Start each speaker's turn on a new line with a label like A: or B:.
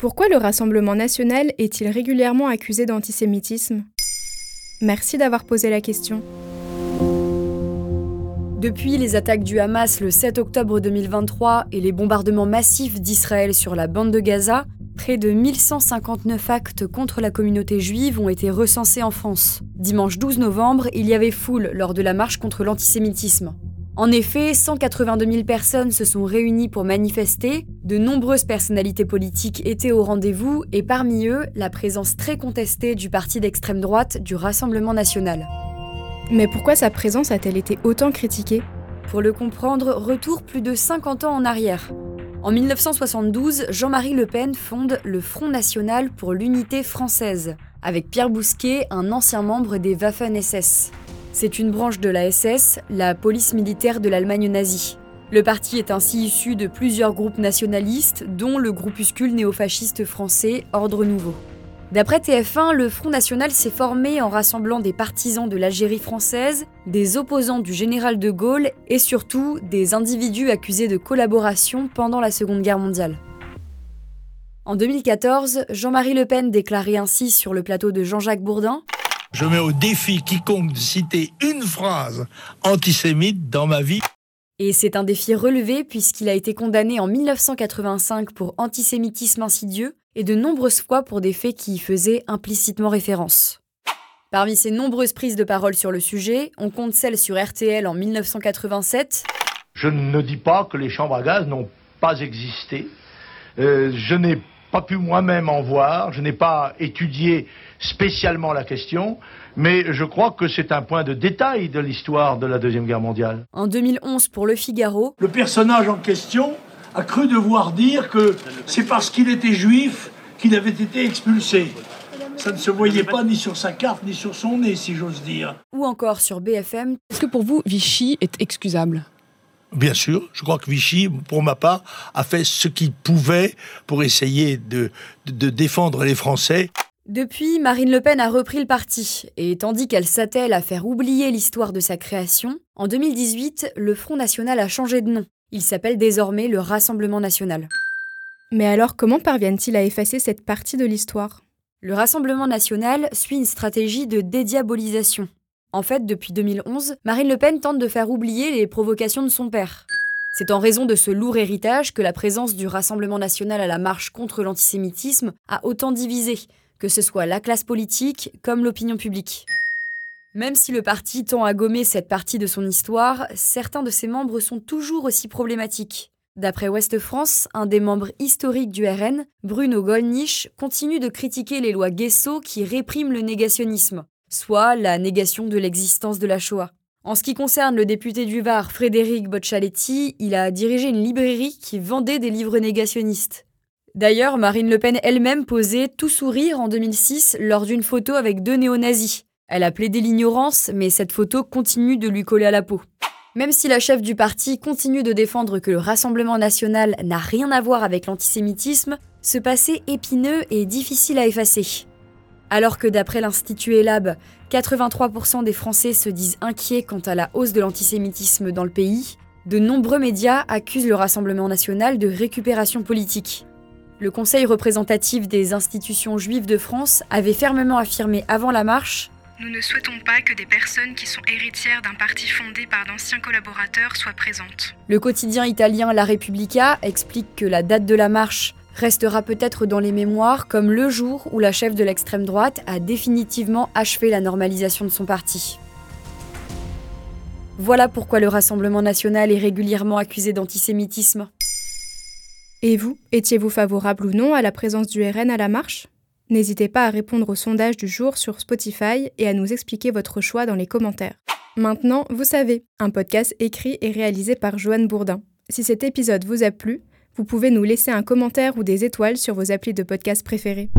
A: Pourquoi le Rassemblement national est-il régulièrement accusé d'antisémitisme? Merci d'avoir posé la question.
B: Depuis les attaques du Hamas le 7 octobre 2023 et les bombardements massifs d'Israël sur la bande de Gaza, près de 1159 actes contre la communauté juive ont été recensés en France. Dimanche 12 novembre, il y avait foule lors de la marche contre l'antisémitisme. En effet, 182 000 personnes se sont réunies pour manifester, de nombreuses personnalités politiques étaient au rendez-vous et parmi eux, la présence très contestée du parti d'extrême droite du Rassemblement national.
A: Mais pourquoi sa présence a-t-elle été autant critiquée?
B: Pour le comprendre, retour plus de 50 ans en arrière. En 1972, Jean-Marie Le Pen fonde le Front National pour l'Unité française, avec Pierre Bousquet, un ancien membre des Waffen-SS. C'est une branche de la SS, la police militaire de l'Allemagne nazie. Le parti est ainsi issu de plusieurs groupes nationalistes, dont le groupuscule néofasciste français Ordre Nouveau. D'après TF1, le Front National s'est formé en rassemblant des partisans de l'Algérie française, des opposants du général de Gaulle et surtout des individus accusés de collaboration pendant la Seconde Guerre mondiale. En 2014, Jean-Marie Le Pen déclarait ainsi sur le plateau de Jean-Jacques Bourdin
C: Je mets au défi quiconque de citer une phrase antisémite dans ma vie.
B: Et c'est un défi relevé puisqu'il a été condamné en 1985 pour antisémitisme insidieux et de nombreuses fois pour des faits qui y faisaient implicitement référence. Parmi ces nombreuses prises de parole sur le sujet, on compte celle sur RTL en 1987.
D: Je ne dis pas que les chambres à gaz n'ont pas existé. Euh, je n'ai pas pu moi-même en voir, je n'ai pas étudié spécialement la question, mais je crois que c'est un point de détail de l'histoire de la Deuxième Guerre mondiale.
B: En 2011, pour Le Figaro,
E: le personnage en question a cru devoir dire que c'est parce qu'il était juif qu'il avait été expulsé. Ça ne se voyait pas ni sur sa carte ni sur son nez, si j'ose dire.
B: Ou encore sur BFM.
F: Est-ce que pour vous, Vichy est excusable?
C: Bien sûr, je crois que Vichy, pour ma part, a fait ce qu'il pouvait pour essayer de, de défendre les Français.
B: Depuis, Marine Le Pen a repris le parti, et tandis qu'elle s'attelle à faire oublier l'histoire de sa création, en 2018, le Front National a changé de nom. Il s'appelle désormais le Rassemblement national.
A: Mais alors comment parviennent-ils à effacer cette partie de l'histoire?
B: Le Rassemblement national suit une stratégie de dédiabolisation. En fait, depuis 2011, Marine Le Pen tente de faire oublier les provocations de son père. C'est en raison de ce lourd héritage que la présence du Rassemblement national à la marche contre l'antisémitisme a autant divisé, que ce soit la classe politique comme l'opinion publique. Même si le parti tend à gommer cette partie de son histoire, certains de ses membres sont toujours aussi problématiques. D'après Ouest France, un des membres historiques du RN, Bruno Gollnisch, continue de critiquer les lois Guesso qui répriment le négationnisme, soit la négation de l'existence de la Shoah. En ce qui concerne le député du Var, Frédéric Boccialetti, il a dirigé une librairie qui vendait des livres négationnistes. D'ailleurs, Marine Le Pen elle-même posait tout sourire en 2006 lors d'une photo avec deux néo-nazis. Elle a plaidé l'ignorance, mais cette photo continue de lui coller à la peau. Même si la chef du parti continue de défendre que le Rassemblement national n'a rien à voir avec l'antisémitisme, ce passé épineux est difficile à effacer. Alors que d'après l'Institut ELAB, 83% des Français se disent inquiets quant à la hausse de l'antisémitisme dans le pays, de nombreux médias accusent le Rassemblement national de récupération politique. Le Conseil représentatif des institutions juives de France avait fermement affirmé avant la marche
G: nous ne souhaitons pas que des personnes qui sont héritières d'un parti fondé par d'anciens collaborateurs soient présentes.
B: Le quotidien italien La Repubblica explique que la date de la marche restera peut-être dans les mémoires comme le jour où la chef de l'extrême droite a définitivement achevé la normalisation de son parti. Voilà pourquoi le Rassemblement national est régulièrement accusé d'antisémitisme.
A: Et vous, étiez-vous favorable ou non à la présence du RN à la marche? N'hésitez pas à répondre au sondage du jour sur Spotify et à nous expliquer votre choix dans les commentaires. Maintenant, vous savez, un podcast écrit et réalisé par Joanne Bourdin. Si cet épisode vous a plu, vous pouvez nous laisser un commentaire ou des étoiles sur vos applis de podcast préférés.